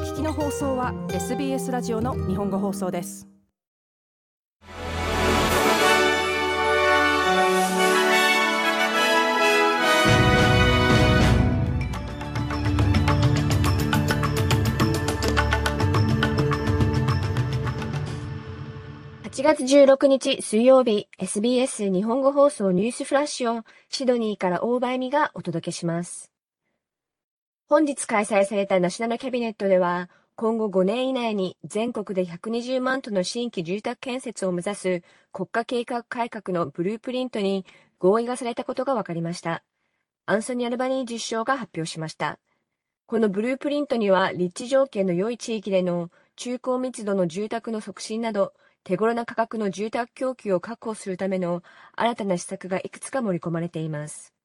聞きの放送は SBS ラジオの日本語放送です8月16日水曜日 SBS 日本語放送ニュースフラッシュをシドニーから大場恵美がお届けします。本日開催されたナショナルキャビネットでは今後5年以内に全国で120万棟の新規住宅建設を目指す国家計画改革のブループリントに合意がされたことが分かりました。アンソニ・アルバニー実証が発表しました。このブループリントには立地条件の良い地域での中高密度の住宅の促進など手頃な価格の住宅供給を確保するための新たな施策がいくつか盛り込まれています。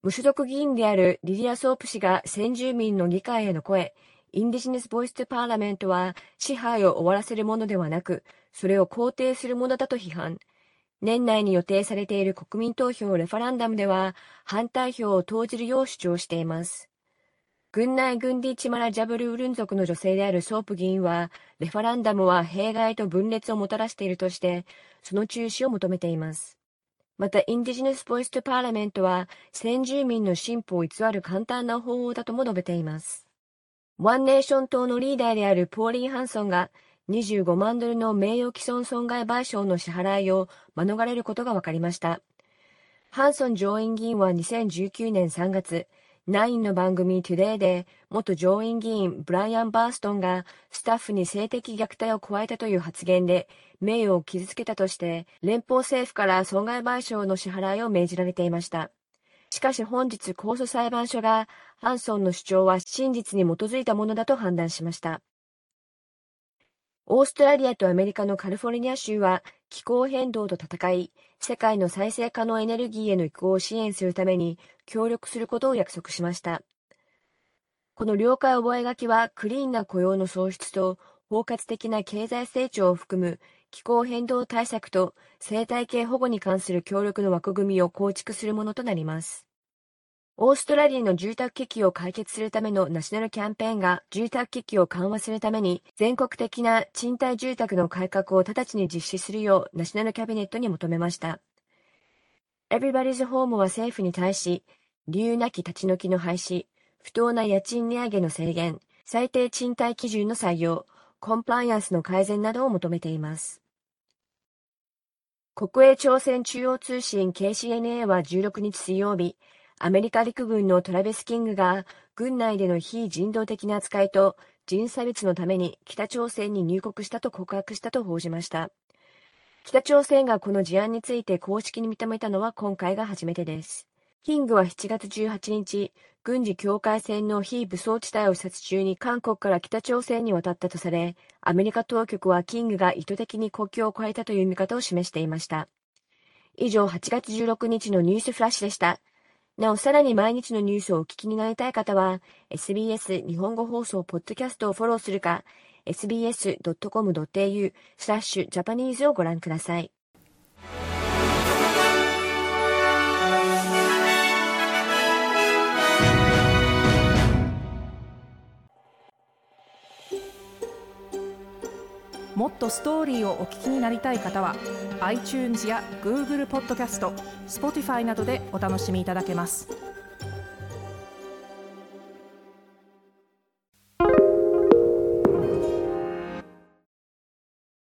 無所属議員であるリディア・ソープ氏が先住民の議会への声、 Indigenous Voice to Parliament は支配を終わらせるものではなく、それを肯定するものだと批判。年内に予定されている国民投票 referendum では反対票を投じるよう主張しています。グナイ・グンディチマラ・ジャブ・ウルン族の女性であるソープ議員は、 referendum は弊害と分裂をもたらしているとして、その中止を求めています。また、インディジネス・ボイス・ト・パーラメントは、先住民の進歩を偽る簡単な方法だとも述べています。ワンネーション党のリーダーであるポーリー・ハンソンが、25万ドルの名誉毀損損害賠償の支払いを免れることが分かりました。ハンソン上院議員は2019年3月、ナインの番組 Today で元上院議員ブライアン・バーストンがスタッフに性的虐待を加えたという発言で名誉を傷つけたとして連邦政府から損害賠償の支払いを命じられていました。しかし本日控訴裁判所がハンソンの主張は真実に基づいたものだと判断しました。オーストラリアとアメリカのカリフォルニア州は気候変動と戦い、世界の再生可能エネルギーへの移行を支援するために協力することを約束しました。この了解覚書はクリーンな雇用の創出と包括的な経済成長を含む気候変動対策と生態系保護に関する協力の枠組みを構築するものとなります。オーストラリアの住宅危機を解決するためのナショナルキャンペーンが住宅危機を緩和するために全国的な賃貸住宅の改革を直ちに実施するようナショナルキャビネットに求めました。Everybody's Home は政府に対し、理由なき立ち退きの廃止、不当な家賃値上げの制限、最低賃貸基準の採用、コンプライアンスの改善などを求めています。国営朝鮮中央通信 KCNA は16日水曜日、アメリカ陸軍のトラベス・キングが軍内での非人道的な扱いと人差別のために北朝鮮に入国したと告白したと報じました。北朝鮮がこの事案について公式に認めたのは今回が初めてです。キングは7月18日、軍事境界線の非武装地帯を視察中に韓国から北朝鮮に渡ったとされ、アメリカ当局はキングが意図的に国境を越えたという見方を示していました。以上、8月16日のニュースフラッシュでした。なお、さらに毎日のニュースをお聞きになりたい方は、SBS 日本語放送ポッドキャストをフォローするか、sbs.com.au スラッシュジャパニーズをご覧ください。もっとストーリーをお聞きになりたい方は iTunes や Google ポッドキャスト Spotify などでお楽しみいただけます。